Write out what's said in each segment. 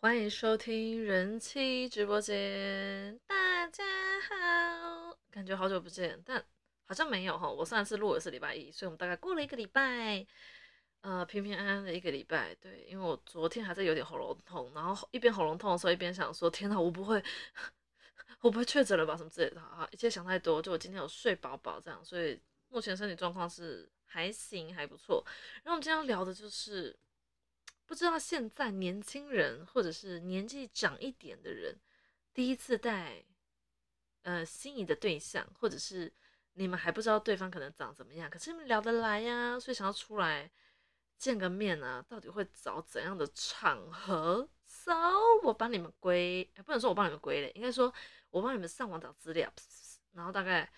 欢迎收听人气直播间，大家好，感觉好久不见，但好像没有哈。我上次录的是礼拜一，所以我们大概过了一个礼拜，呃，平平安安的一个礼拜。对，因为我昨天还在有点喉咙痛，然后一边喉咙痛的时候，一边想说，天哪，我不会，我不会确诊了吧？什么之类的，哈，一切想太多。就我今天有睡饱饱这样，所以目前身体状况是还行，还不错。然后我们今天要聊的就是。不知道现在年轻人或者是年纪长一点的人，第一次带呃心仪的对象，或者是你们还不知道对方可能长怎么样，可是你们聊得来呀、所以想要出来见个面啊，到底会找怎样的场合？So 我帮你们归，不能说我帮你们归类，应该说我帮你们上网找资料，然后大概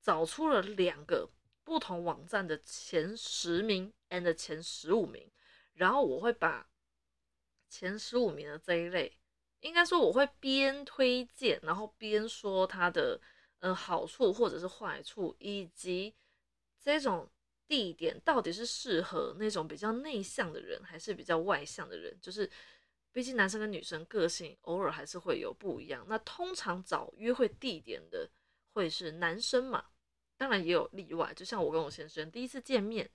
找出了两个不同网站的前十名 and 前十五名。然后我会把前十五名的这一类，应该说我会边推荐，然后边说它的呃好处或者是坏处，以及这种地点到底是适合那种比较内向的人，还是比较外向的人。就是毕竟男生跟女生个性偶尔还是会有不一样。那通常找约会地点的会是男生嘛，当然也有例外，就像我跟我先生第一次见面。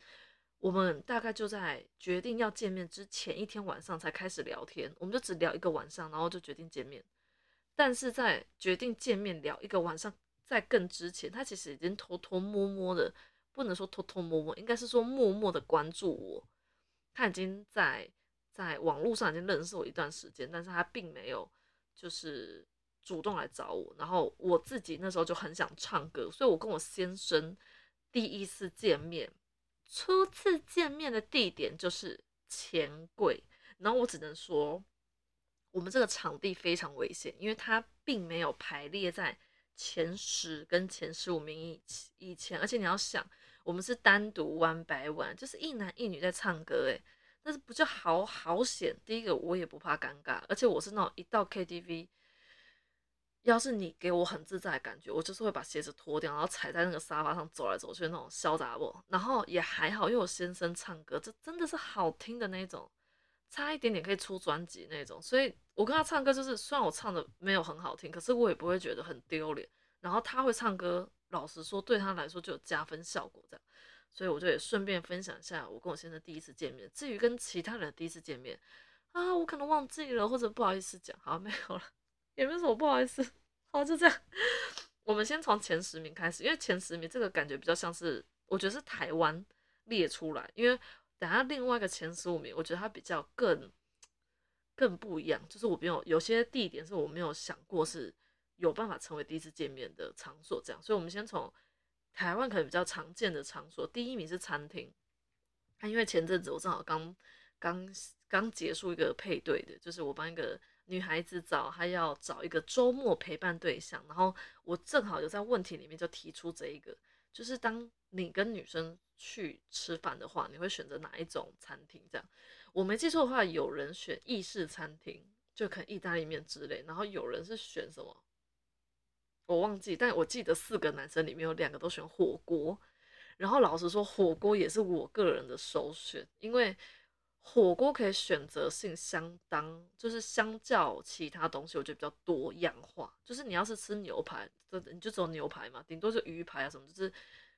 我们大概就在决定要见面之前一天晚上才开始聊天，我们就只聊一个晚上，然后就决定见面。但是在决定见面聊一个晚上，在更之前，他其实已经偷偷摸摸的，不能说偷偷摸摸，应该是说默默的关注我。他已经在在网络上已经认识我一段时间，但是他并没有就是主动来找我。然后我自己那时候就很想唱歌，所以我跟我先生第一次见面。初次见面的地点就是钱柜，然后我只能说，我们这个场地非常危险，因为它并没有排列在前十跟前十五名以以前，而且你要想，我们是单独 one by one，就是一男一女在唱歌，诶，但是不就好好险？第一个我也不怕尴尬，而且我是那种一到 KTV。要是你给我很自在的感觉，我就是会把鞋子脱掉，然后踩在那个沙发上走来走去那种潇洒我。然后也还好，因为我先生唱歌，这真的是好听的那种，差一点点可以出专辑那种。所以我跟他唱歌，就是虽然我唱的没有很好听，可是我也不会觉得很丢脸。然后他会唱歌，老实说对他来说就有加分效果这样。所以我就也顺便分享一下我跟我先生第一次见面。至于跟其他人第一次见面啊，我可能忘记了或者不好意思讲，好没有了。也没有什么不好意思，好就这样。我们先从前十名开始，因为前十名这个感觉比较像是，我觉得是台湾列出来。因为等下另外一个前十五名，我觉得它比较更更不一样，就是我没有有些地点是我没有想过是有办法成为第一次见面的场所，这样。所以我们先从台湾可能比较常见的场所，第一名是餐厅。那因为前阵子我正好刚刚刚结束一个配对的，就是我帮一个。女孩子找她要找一个周末陪伴对象，然后我正好有在问题里面就提出这一个，就是当你跟女生去吃饭的话，你会选择哪一种餐厅？这样我没记错的话，有人选意式餐厅，就可能意大利面之类，然后有人是选什么，我忘记，但我记得四个男生里面有两个都选火锅，然后老实说，火锅也是我个人的首选，因为。火锅可以选择性相当，就是相较其他东西，我觉得比较多样化。就是你要是吃牛排，就你就只有牛排嘛，顶多就鱼排啊什么。就是，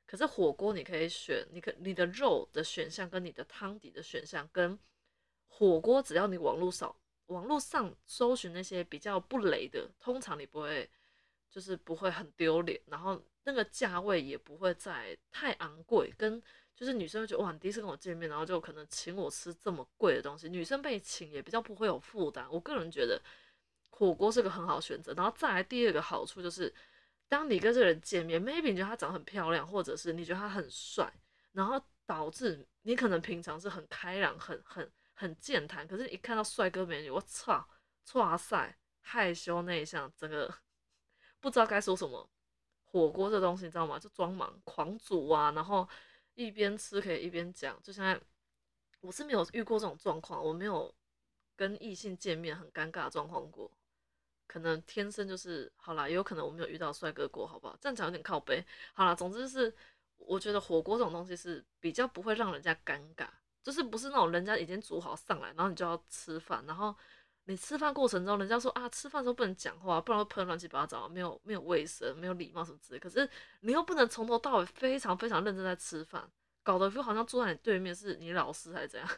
可是火锅你可以选，你可你的肉的选项跟你的汤底的选项，跟火锅只要你网络上网络上搜寻那些比较不雷的，通常你不会就是不会很丢脸，然后那个价位也不会再太昂贵，跟。就是女生会觉得哇，你第一次跟我见面，然后就可能请我吃这么贵的东西，女生被请也比较不会有负担。我个人觉得火锅是个很好选择。然后再来第二个好处就是，当你跟这个人见面，maybe 你觉得他长得很漂亮，或者是你觉得他很帅，然后导致你可能平常是很开朗、很很很健谈，可是一看到帅哥美女，我操，哇塞，害羞内向，整个不知道该说什么。火锅这东西你知道吗？就装忙狂煮啊，然后。一边吃可以一边讲，就现在我是没有遇过这种状况，我没有跟异性见面很尴尬的状况过。可能天生就是好啦，也有可能我没有遇到帅哥过，好不好？这样讲有点靠背。好啦，总之是我觉得火锅这种东西是比较不会让人家尴尬，就是不是那种人家已经煮好上来，然后你就要吃饭，然后你吃饭过程中，人家说啊，吃饭的时候不能讲话，不然会喷乱七八糟，没有没有卫生，没有礼貌什么之类。可是你又不能从头到尾非常非常认真在吃饭，搞得就好像坐在你对面是你老师还是怎样，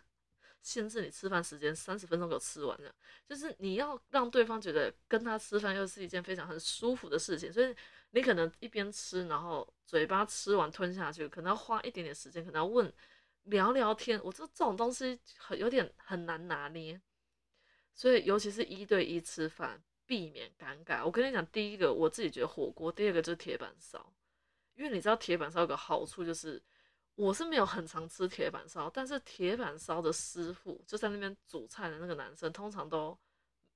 限制你吃饭时间三十分钟给我吃完这样。就是你要让对方觉得跟他吃饭又是一件非常很舒服的事情，所以你可能一边吃，然后嘴巴吃完吞下去，可能要花一点点时间，可能要问聊聊天。我这这种东西很有点很难拿捏，所以尤其是一对一吃饭，避免尴尬。我跟你讲，第一个我自己觉得火锅，第二个就是铁板烧，因为你知道铁板烧有个好处就是。我是没有很常吃铁板烧，但是铁板烧的师傅就在那边煮菜的那个男生，通常都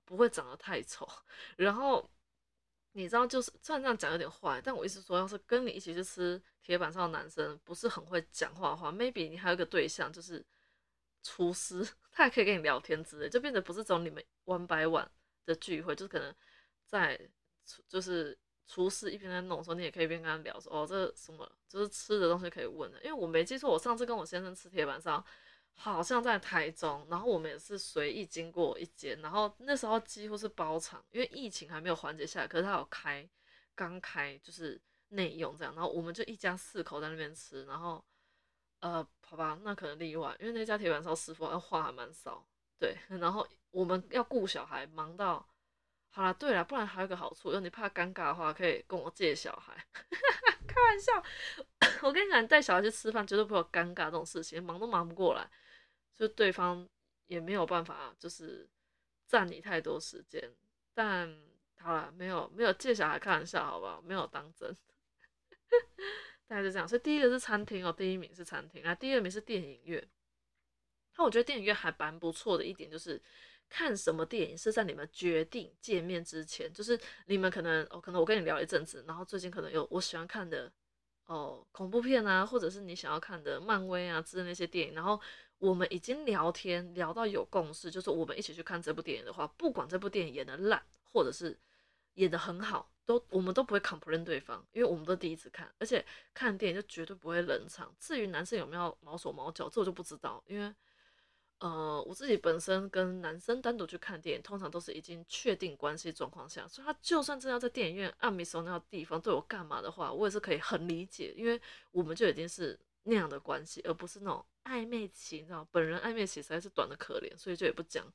不会长得太丑。然后你知道，就是虽然这样讲有点坏，但我意思说，要是跟你一起去吃铁板烧的男生不是很会讲话的话，maybe 你还有个对象就是厨师，他还可以跟你聊天之类，就变得不是只有你们 one by one 的聚会，就是可能在就是。厨师一边在弄的时候，你也可以边跟他聊说，哦，这什么就是吃的东西可以问的。因为我没记错，我上次跟我先生吃铁板烧，好像在台中，然后我们也是随意经过一间，然后那时候几乎是包场，因为疫情还没有缓解下来，可是他有开，刚开就是内用这样，然后我们就一家四口在那边吃，然后呃，好吧，那可能例外，因为那家铁板烧师傅话还蛮少，对，然后我们要顾小孩，忙到。好啦，对了，不然还有个好处，就是你怕尴尬的话，可以跟我借小孩。开玩笑，我跟你讲，带小孩去吃饭绝对不会有尴尬这种事情，忙都忙不过来，就对方也没有办法，就是占你太多时间。但好了，没有没有借小孩开玩笑，好不好？没有当真。大概是这样，所以第一个是餐厅哦，第一名是餐厅，那第二名是电影院。那我觉得电影院还蛮不错的一点就是。看什么电影是在你们决定见面之前，就是你们可能哦，可能我跟你聊一阵子，然后最近可能有我喜欢看的哦恐怖片啊，或者是你想要看的漫威啊之类那些电影，然后我们已经聊天聊到有共识，就是我们一起去看这部电影的话，不管这部电影演的烂或者是演的很好，都我们都不会 complain 对方，因为我们都第一次看，而且看电影就绝对不会冷场。至于男生有没有毛手毛脚，这我就不知道，因为。呃，我自己本身跟男生单独去看电影，通常都是已经确定关系状况下，所以他就算真的要在电影院按密手那个地方对我干嘛的话，我也是可以很理解，因为我们就已经是那样的关系，而不是那种暧昧期，你知道，本人暧昧期实在是短的可怜，所以就也不讲。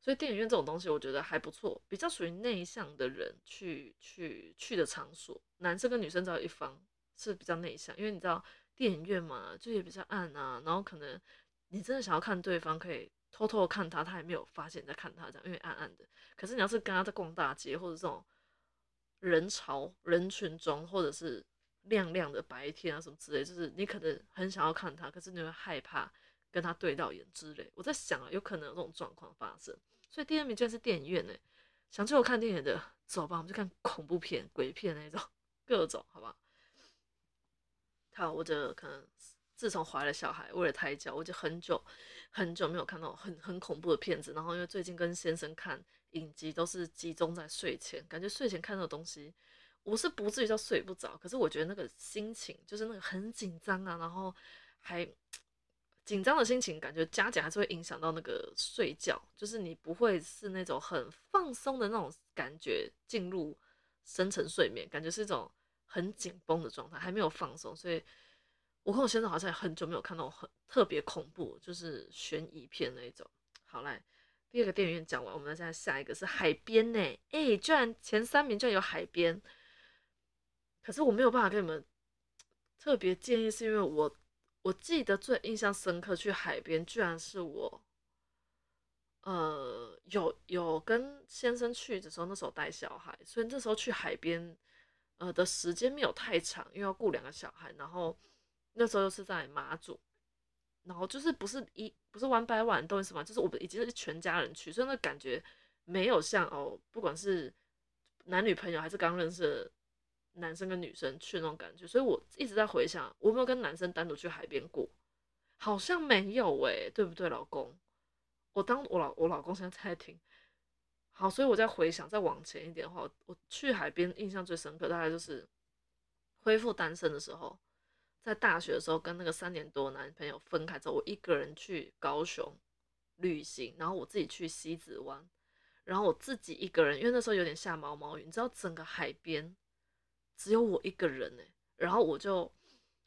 所以电影院这种东西，我觉得还不错，比较属于内向的人去去去的场所，男生跟女生只有一方是比较内向，因为你知道电影院嘛，就也比较暗啊，然后可能。你真的想要看对方，可以偷偷的看他，他也没有发现你在看他这样，因为暗暗的。可是你要是跟他在逛大街，或者这种人潮人群中，或者是亮亮的白天啊什么之类，就是你可能很想要看他，可是你会害怕跟他对到眼之类。我在想啊，有可能有这种状况发生。所以第二名居然是电影院呢，想去我看电影的，走吧，我们去看恐怖片、鬼片那种，各种，好吧？好，我的可能。自从怀了小孩，为了胎教，我就很久很久没有看到很很恐怖的片子。然后因为最近跟先生看影集，都是集中在睡前，感觉睡前看到的东西，我是不至于叫睡不着。可是我觉得那个心情，就是那个很紧张啊，然后还紧张的心情，感觉加减还是会影响到那个睡觉。就是你不会是那种很放松的那种感觉，进入深层睡眠，感觉是一种很紧绷的状态，还没有放松，所以。我跟我先生好像很久没有看到很特别恐怖，就是悬疑片那一种。好来，第二个电影院讲完，我们再下一个是海边呢。哎，居然前三名居然有海边，可是我没有办法跟你们特别建议，是因为我我记得最印象深刻去海边，居然是我，呃，有有跟先生去的时候，那时候带小孩，所以那时候去海边，呃的时间没有太长，因为要顾两个小孩，然后。那时候又是在马祖，然后就是不是一不是 one by one 懂意思吗？就是我们已经是全家人去，所以那感觉没有像哦，不管是男女朋友还是刚认识男生跟女生去那种感觉。所以我一直在回想，我没有跟男生单独去海边过，好像没有诶，对不对，老公？我当我老我老公现在在听，好，所以我再回想，再往前一点的话，我去海边印象最深刻，大概就是恢复单身的时候，在大学的时候跟那个三年多男朋友分开之后，我一个人去高雄旅行，然后我自己去西子湾，然后我自己一个人，因为那时候有点下毛毛雨，你知道整个海边只有我一个人哎、然后我就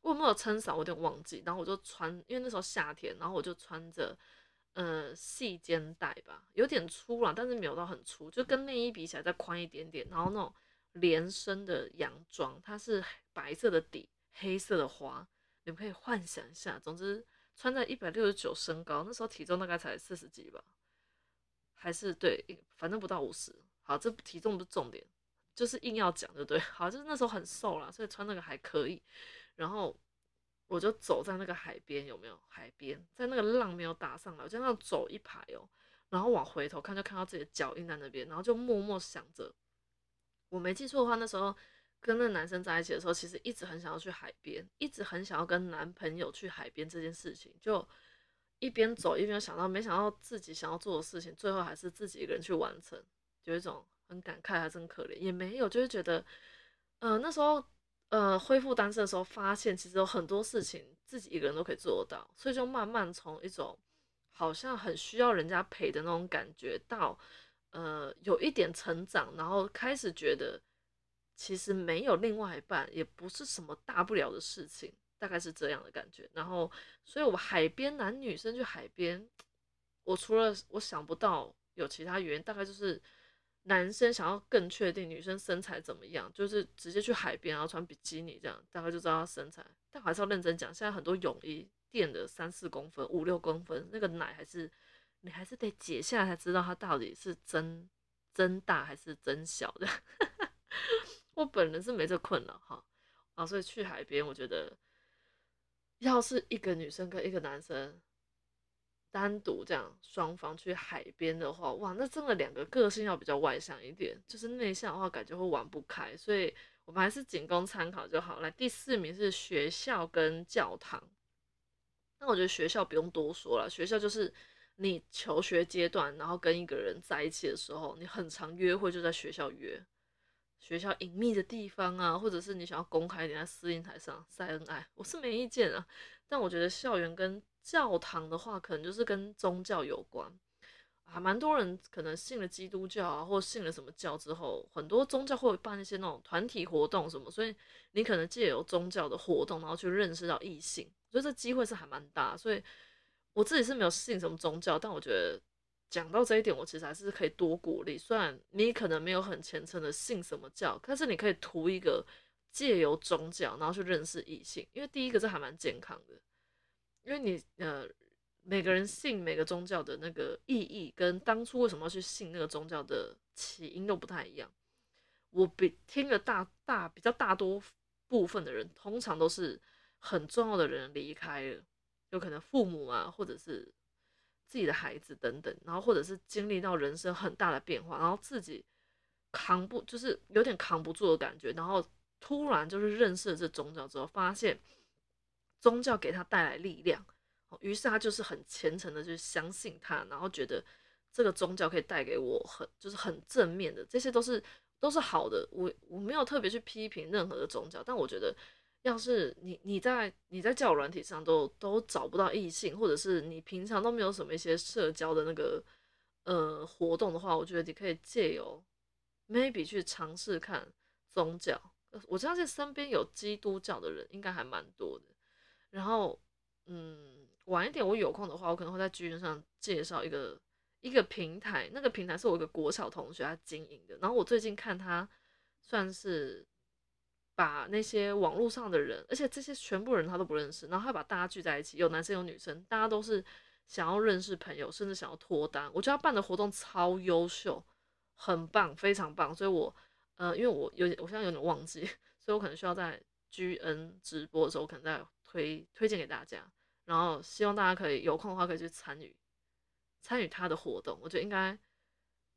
我有没有撑伞，我有点忘记，然后我就穿，因为那时候夏天，然后我就穿着呃细肩带吧，有点粗啦，但是没有到很粗，就跟内衣比起来再宽一点点，然后那种连身的洋装，它是白色的底，黑色的花，你们可以幻想一下。总之，穿在一百六十九身高，那时候体重大概才四十几吧，还是对，反正不到五十。好，这体重不是重点，就是硬要讲，就对？好，就是那时候很瘦啦，所以穿那个还可以。然后我就走在那个海边，有没有？海边在那个浪没有打上来，我就那样走一排哦，然后往回头看，就看到自己的脚印在那边，然后就默默想着，我没记错的话，那时候跟那个男生在一起的时候，其实一直很想要去海边，一直很想要跟男朋友去海边这件事情，就一边走一边想到，没想到自己想要做的事情，最后还是自己一个人去完成，有一种很感慨，还真可怜，也没有，就是觉得，呃，那时候。呃，恢复单身的时候，发现其实有很多事情自己一个人都可以做到，所以就慢慢从一种好像很需要人家陪的那种感觉，到呃有一点成长，然后开始觉得其实没有另外一半也不是什么大不了的事情，大概是这样的感觉。然后，所以我海边男女生去海边，我除了我想不到有其他原因，大概就是。男生想要更确定女生身材怎么样，就是直接去海边，然后穿比基尼这样，大概就知道她身材。但还是要认真讲，现在很多泳衣垫的三四公分、五六公分，那个奶还是你还是得解下来才知道它到底是真真大还是真小的。我本人是没这困扰哈，啊，所以去海边，我觉得要是一个女生跟一个男生。单独这样双方去海边的话，哇，那真的两个个性要比较外向一点，就是内向的话感觉会玩不开，所以我们还是仅供参考就好。来，第四名是学校跟教堂。那我觉得学校不用多说了，学校就是你求学阶段，然后跟一个人在一起的时候，你很常约会就在学校约，学校隐秘的地方啊，或者是你想要公开一点在私音台上晒恩爱，我是没意见啊。但我觉得校园跟教堂的话，可能就是跟宗教有关，还蛮多人可能信了基督教啊，或信了什么教之后，很多宗教会办一些那种团体活动什么，所以你可能借由宗教的活动，然后去认识到异性，我觉得这机会是还蛮大。所以我自己是没有信什么宗教，但我觉得讲到这一点，我其实还是可以多鼓励。虽然你可能没有很虔诚的信什么教，但是你可以图一个借由宗教，然后去认识异性，因为第一个这还蛮健康的。因为你呃，每个人信每个宗教的那个意义，跟当初为什么要去信那个宗教的起因都不太一样。我比听了大大比较大多部分的人，通常都是很重要的人离开了，有可能父母啊，或者是自己的孩子等等，然后或者是经历到人生很大的变化，然后自己扛不就是有点扛不住的感觉，然后突然就是认识了这宗教之后，发现。宗教给他带来力量，于是他就是很虔诚的去相信他，然后觉得这个宗教可以带给我很就是很正面的，这些都是都是好的。我我没有特别去批评任何的宗教，但我觉得要是你你在你在交友软体上都都找不到异性，或者是你平常都没有什么一些社交的那个呃活动的话，我觉得你可以借由 maybe 去尝试看宗教。我相信身边有基督教的人应该还蛮多的。然后，嗯，晚一点我有空的话，我可能会在剧院上介绍一个一个平台，那个平台是我一个国小同学他经营的。然后我最近看他算是把那些网络上的人，而且这些全部人他都不认识，然后他把大家聚在一起，有男生有女生，大家都是想要认识朋友，甚至想要脱单。我觉得他办的活动超优秀，很棒，非常棒。所以我呃，因为我有我现在有点忘记，所以我可能需要在 G N 直播的时候，可能在。推推荐给大家，然后希望大家可以有空的话可以去参与参与他的活动，我觉得应该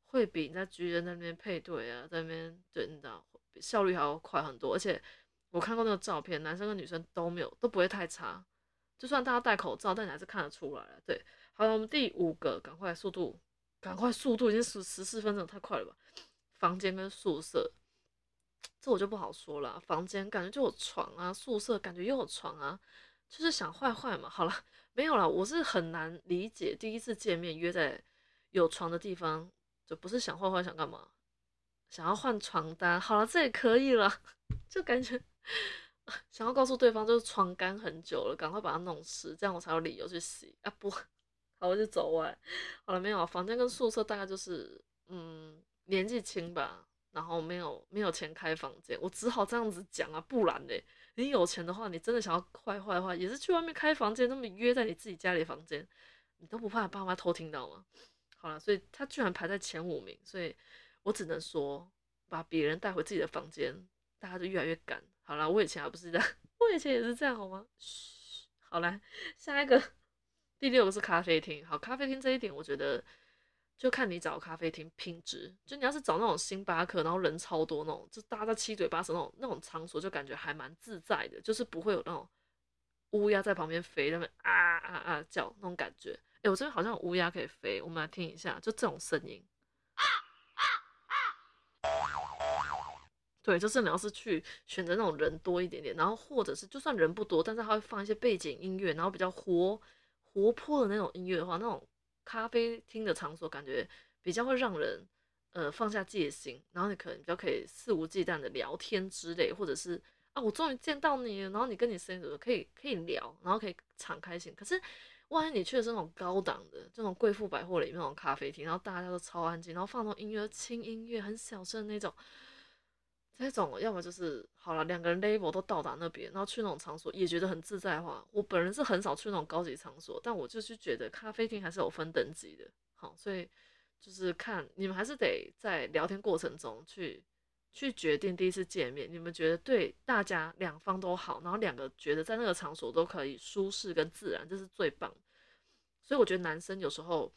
会比你在居人那边配对啊，在那边对，你知道效率还要快很多。而且我看过那个照片，男生跟女生都没有都不会太差，就算大家戴口罩，但你还是看得出来了。对，好了，我们第五个，赶快速度赶快，速度已经十十四分钟，太快了吧？房间跟宿舍，这我就不好说了。房间感觉就有床啊，宿舍感觉又有床啊，就是想坏坏嘛。好了，没有了，我是很难理解第一次见面约在有床的地方，就不是想坏坏想干嘛？想要换床单，好了，这也可以了，就感觉想要告诉对方就是床干很久了，赶快把它弄湿，这样我才有理由去洗啊！不 好，我就走歪。好了，没有，房间跟宿舍大概就是嗯年纪轻吧，然后没有没有钱开房间，我只好这样子讲啊，不然嘞，你有钱的话，你真的想要坏坏的话，也是去外面开房间，那么约在你自己家里房间，你都不怕爸妈偷听到吗？好了，所以他居然排在前五名，所以。我只能说，把别人带回自己的房间，大家就越来越赶。好了，我以前还不是这样，我以前也是这样，好吗？嘘，好来，下一个，第六个是咖啡厅。好，咖啡厅这一点，我觉得就看你找咖啡厅品质。就你要是找那种星巴克，然后人超多那种，就大家在七嘴八舌那种那种场所，就感觉还蛮自在的，就是不会有那种乌鸦在旁边飞，那边啊啊啊叫那种感觉。哎，我这边好像有乌鸦可以飞，我们来听一下，就这种声音。对，就是你要是去选择那种人多一点点，然后或者是就算人不多，但是他会放一些背景音乐，然后比较活活泼的那种音乐的话，那种咖啡厅的场所感觉比较会让人呃放下戒心，然后你可能比较可以肆无忌惮的聊天之类，或者是啊我终于见到你，然后你跟你声音可以可以聊，然后可以敞开心。可是万一你去的是那种高档的这种贵妇百货里面那种咖啡厅，然后大家都超安静，然后放那种音乐轻音乐很小声那种。这种要么就是好了，两个人 level 都到达那边，然后去那种场所也觉得很自在的话，我本人是很少去那种高级场所，但我就是觉得咖啡厅还是有分等级的，好，所以就是看你们还是得在聊天过程中去去决定第一次见面，你们觉得对大家两方都好，然后两个觉得在那个场所都可以舒适跟自然，这是最棒。所以我觉得男生有时候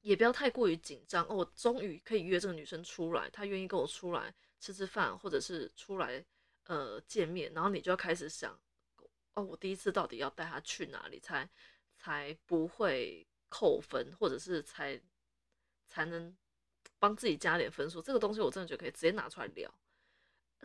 也不要太过于紧张哦，我终于可以约这个女生出来，她愿意跟我出来。吃吃饭，或者是出来呃见面，然后你就要开始想，哦，我第一次到底要带他去哪里才才不会扣分，或者是才才能帮自己加点分数。这个东西我真的觉得可以直接拿出来聊，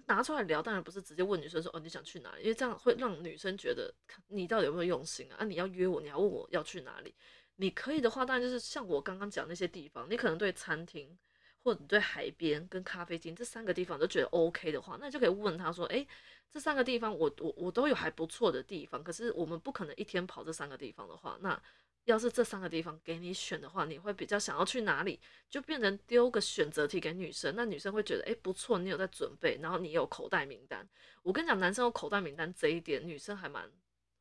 拿出来聊，当然不是直接问女生说哦你想去哪里，因为这样会让女生觉得你到底有没有用心啊？啊你要约我，你要问我要去哪里？你可以的话，当然就是像我刚刚讲那些地方，你可能对餐厅。或者你对海边跟咖啡厅这三个地方都觉得 OK 的话，那就可以问他说：“诶，这三个地方我我我都有还不错的地方，可是我们不可能一天跑这三个地方的话，那要是这三个地方给你选的话，你会比较想要去哪里？就变成丢个选择题给女生，那女生会觉得诶不错，你有在准备，然后你有口袋名单。我跟你讲，男生有口袋名单这一点，女生还蛮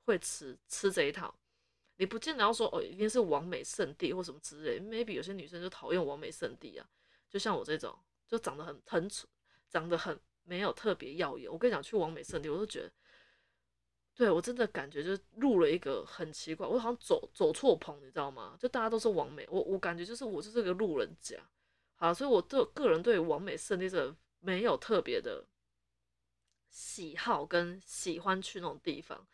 会吃吃这一套。你不见得要说哦，一定是完美圣地或什么之类，maybe 有些女生就讨厌完美圣地啊。”就像我这种，就长得很很丑，长得很没有特别耀眼。我跟你讲，去完美圣地，我都觉得，对我真的感觉就是入了一个很奇怪，我好像走走错棚，你知道吗？就大家都是完美，我我感觉就是我就是个路人甲。好，所以我对个人对完美圣地这没有特别的喜好跟喜欢去那种地方。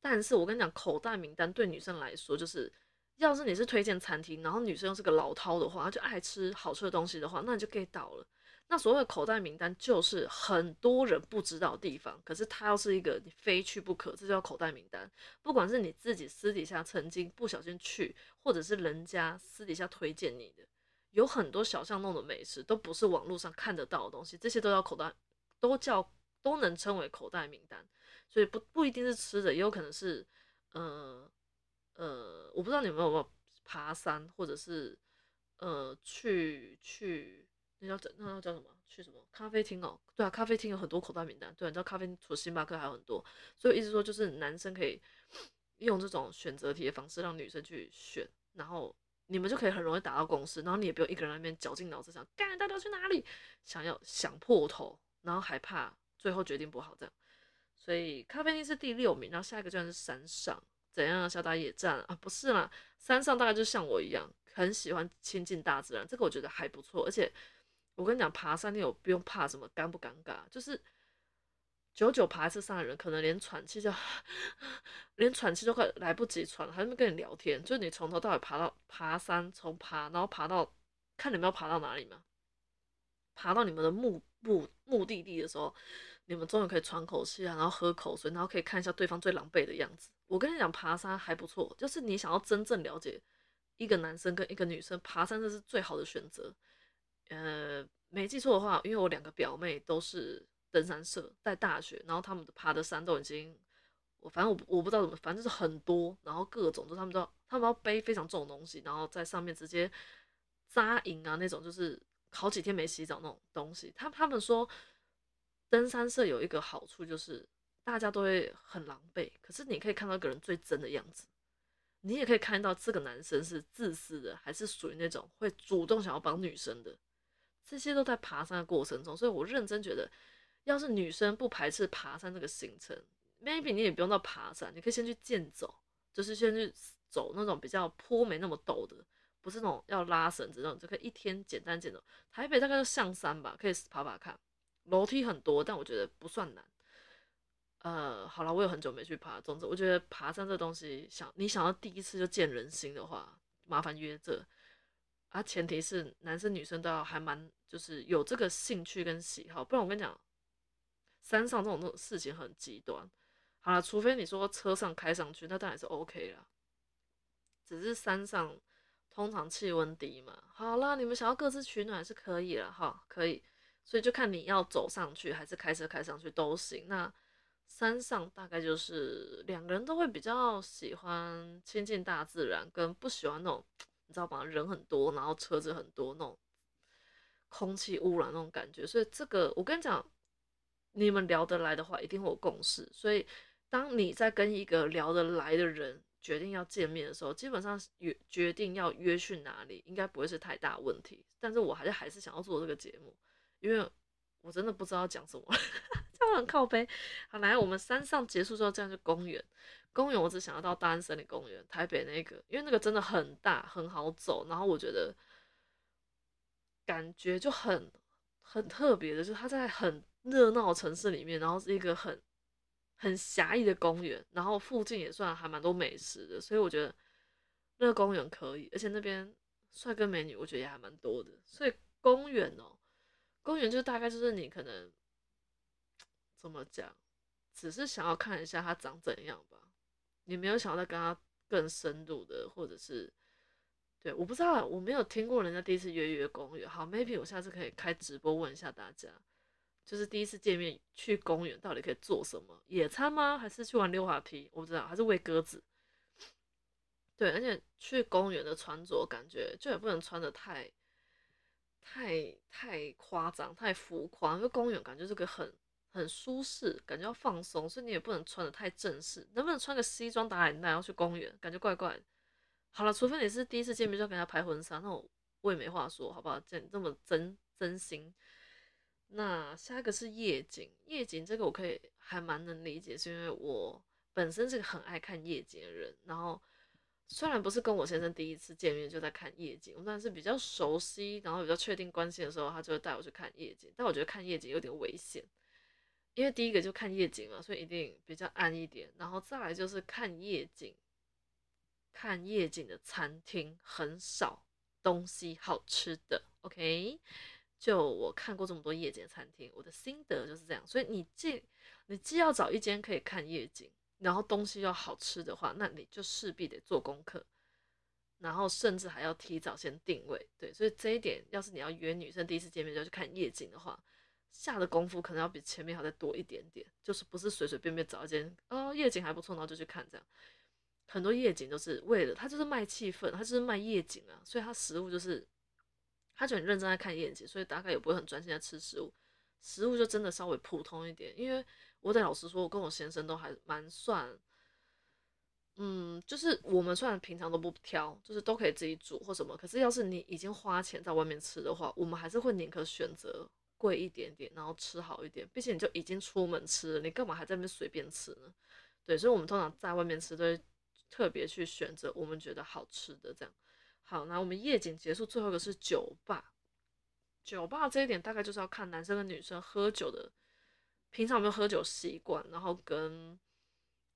但是我跟你讲，口袋名单对女生来说就是。要是你是推荐餐厅，然后女生又是个老饕的话，就爱吃好吃的东西的话，那你就 get 到了。那所谓的口袋名单，就是很多人不知道的地方，可是它要是一个你非去不可，这叫口袋名单。不管是你自己私底下曾经不小心去，或者是人家私底下推荐你的，有很多小巷弄的美食都不是网络上看得到的东西，这些都叫口袋，都叫都能称为口袋名单。所以不不一定是吃的，也有可能是，呃。呃，我不知道你们有没有爬山，或者是呃去去那叫那叫叫什么？去什么咖啡厅哦？对啊，咖啡厅有很多口袋名单。对，啊你知道咖啡厅除了星巴克还有很多，所以意思说就是男生可以用这种选择题的方式让女生去选，然后你们就可以很容易达到共识，然后你也不用一个人那边绞尽脑汁想，干大家要去哪里，想要想破头，然后还怕最后决定不好这样。所以咖啡厅是第六名，然后下一个居然是山上。怎样小打野战啊？不是啦，山上大概就像我一样，很喜欢亲近大自然，这个我觉得还不错。而且我跟你讲，爬山你有不用怕什么尴不尴尬，就是久久爬一次山的人，可能连喘气就 连喘气都快来不及喘，还在跟你聊天。就是你从头到尾爬到爬山，从爬然后爬到看你们要爬到哪里嘛，爬到你们的目目目的地的时候，你们终于可以喘口气啊，然后喝口水，然后可以看一下对方最狼狈的样子。我跟你讲，爬山还不错，就是你想要真正了解一个男生跟一个女生，爬山这是最好的选择。呃，没记错的话，因为我两个表妹都是登山社，在大学，然后他们爬的山都已经，我反正我我不知道怎么，反正就是很多，然后各种都他们都要他们要背非常重的东西，然后在上面直接扎营啊那种，就是好几天没洗澡那种东西。他他们说，登山社有一个好处就是大家都会很狼狈，可是你可以看到个人最真的样子。你也可以看到这个男生是自私的，还是属于那种会主动想要帮女生的。这些都在爬山的过程中，所以我认真觉得，要是女生不排斥爬山这个行程，maybe 你也不用到爬山，你可以先去健走，就是先去走那种比较坡没那么陡的，不是那种要拉绳子那种，就可以一天简单健走。台北大概就象山吧，可以爬爬看，楼梯很多，但我觉得不算难。呃，好了，我有很久没去爬，总之我觉得爬山这东西，想你想要第一次就见人心的话，麻烦约这。啊，前提是男生女生都要还蛮，就是有这个兴趣跟喜好，不然我跟你讲，山上这种这种事情很极端。好了，除非你说车上开上去，那当然是 OK 啦。只是山上通常气温低嘛。好啦，你们想要各自取暖是可以了哈，可以。所以就看你要走上去还是开车开上去都行。那山上大概就是两个人都会比较喜欢亲近大自然，跟不喜欢那种。你知道吗？人很多，然后车子很多，那种空气污染那种感觉。所以这个，我跟你讲，你们聊得来的话，一定会有共识。所以，当你在跟一个聊得来的人决定要见面的时候，基本上约决定要约去哪里，应该不会是太大问题。但是我还是还是想要做这个节目，因为我真的不知道讲什么，很靠背。好，来，我们山上结束之后，这样就公园。公园我只想要到大安森林公园，台北那个，因为那个真的很大，很好走，然后我觉得感觉就很很特别的，就是它在很热闹的城市里面，然后是一个很很狭义的公园，然后附近也算还蛮多美食的，所以我觉得那个公园可以，而且那边帅哥美女我觉得也还蛮多的，所以公园哦，公园就大概就是你可能怎么讲，只是想要看一下他长怎样吧。你没有想要再跟他更深入的，或者是对，我不知道，我没有听过人家第一次约约公园。好，maybe 我下次可以开直播问一下大家，就是第一次见面去公园到底可以做什么？野餐吗？还是去玩溜滑梯？我不知道，还是喂鸽子？对，而且去公园的穿着感觉就也不能穿的太太太夸张、太浮夸，因为公园感觉是个很。很舒适，感觉要放松，所以你也不能穿的太正式。能不能穿个西装打领带然后去公园？感觉怪怪的。好了，除非你是第一次见面就给他拍婚纱，那我我也没话说，好不好？这这么真真心。那下一个是夜景，夜景这个我可以还蛮能理解，是因为我本身是个很爱看夜景的人。然后虽然不是跟我先生第一次见面就在看夜景，但是比较熟悉，然后比较确定关系的时候，他就会带我去看夜景。但我觉得看夜景有点危险。因为第一个就看夜景嘛，所以一定比较暗一点。然后再来就是看夜景，看夜景的餐厅很少东西好吃的。OK，就我看过这么多夜景餐厅，我的心得就是这样。所以你既你既要找一间可以看夜景，然后东西又好吃的话，那你就势必得做功课，然后甚至还要提早先定位。对，所以这一点，要是你要约女生第一次见面就要去看夜景的话。下的功夫可能要比前面还再多一点点，就是不是随随便便找一间哦夜景还不错，然后就去看这样。很多夜景都是为了他就是卖气氛，他就是卖夜景啊，所以他食物就是他就很认真在看夜景，所以大概也不会很专心在吃食物，食物就真的稍微普通一点。因为我得老实说，我跟我先生都还蛮算，嗯，就是我们虽然平常都不挑，就是都可以自己煮或什么，可是要是你已经花钱在外面吃的话，我们还是会宁可选择。贵一点点，然后吃好一点。毕竟你就已经出门吃了，你干嘛还在那边随便吃呢？对，所以我们通常在外面吃都会特别去选择我们觉得好吃的这样。好，那我们夜景结束，最后一个是酒吧。酒吧这一点大概就是要看男生跟女生喝酒的平常有没有喝酒习惯，然后跟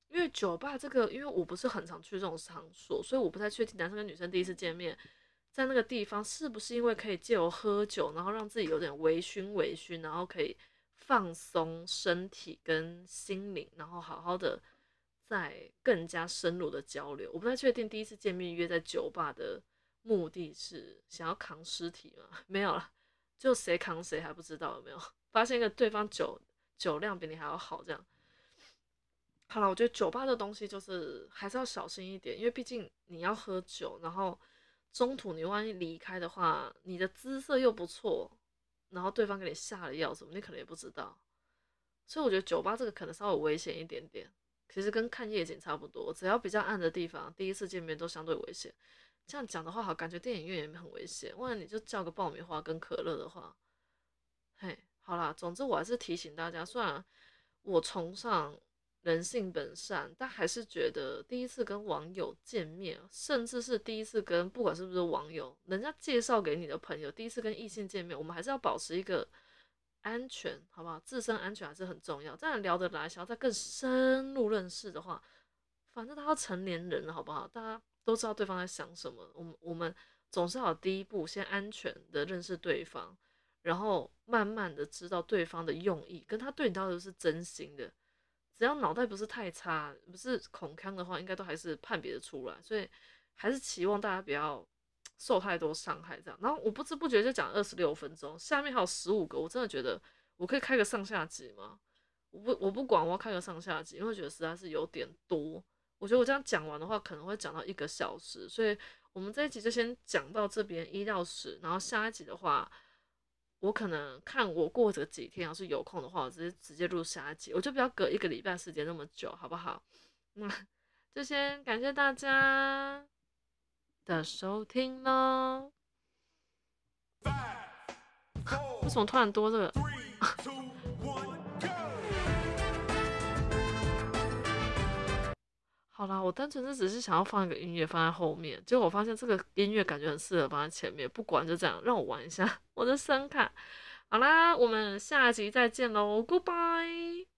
因为酒吧这个，因为我不是很常去这种场所，所以我不太确定男生跟女生第一次见面，在那个地方是不是因为可以借由喝酒，然后让自己有点微醺微醺，然后可以放松身体跟心灵，然后好好的再更加深入的交流。我不太确定第一次见面约在酒吧的目的是想要扛尸体吗？没有了，就谁扛谁还不知道有没有？发现一个对方酒酒量比你还要好，这样。好了，我觉得酒吧的东西就是还是要小心一点，因为毕竟你要喝酒，然后中途你万一离开的话，你的姿色又不错，然后对方给你下了药什么，你可能也不知道。所以我觉得酒吧这个可能稍微危险一点点，其实跟看夜景差不多，只要比较暗的地方，第一次见面都相对危险。这样讲的话，好，感觉电影院也很危险。万一你就叫个爆米花跟可乐的话，嘿，好啦，总之我还是提醒大家，虽然我崇尚人性本善，但还是觉得第一次跟网友见面，甚至是第一次跟不管是不是网友，人家介绍给你的朋友，第一次跟异性见面，我们还是要保持一个安全，好不好？自身安全还是很重要。这样聊得来，想要再更深入认识的话，反正他要成年人，好不好？大家都知道对方在想什么，我们我们总是要第一步，先安全的认识对方，然后慢慢的知道对方的用意，跟他对你到底是真心的。只要脑袋不是太差，不是恐腔的话，应该都还是判别的出来。所以还是期望大家不要受太多伤害，这样。然后我不知不觉就讲二十六分钟，下面还有十五个，我真的觉得我可以开个上下集吗？我不我不管，我要开个上下集，因为觉得实在是有点多。我觉得我这样讲完的话，可能会讲到一个小时，所以我们这一集就先讲到这边一到十，然后下一集的话。我可能看我过这几天要是有空的话，我直接直接录下一集，我就不要隔一个礼拜时间那么久，好不好？那就先感谢大家的收听喽。为什么突然多这个？好啦，我单纯是只是想要放一个音乐放在后面，结果我发现这个音乐感觉很适合放在前面，不管就这样，让我玩一下 我的声卡。好啦，我们下集再见喽，Goodbye。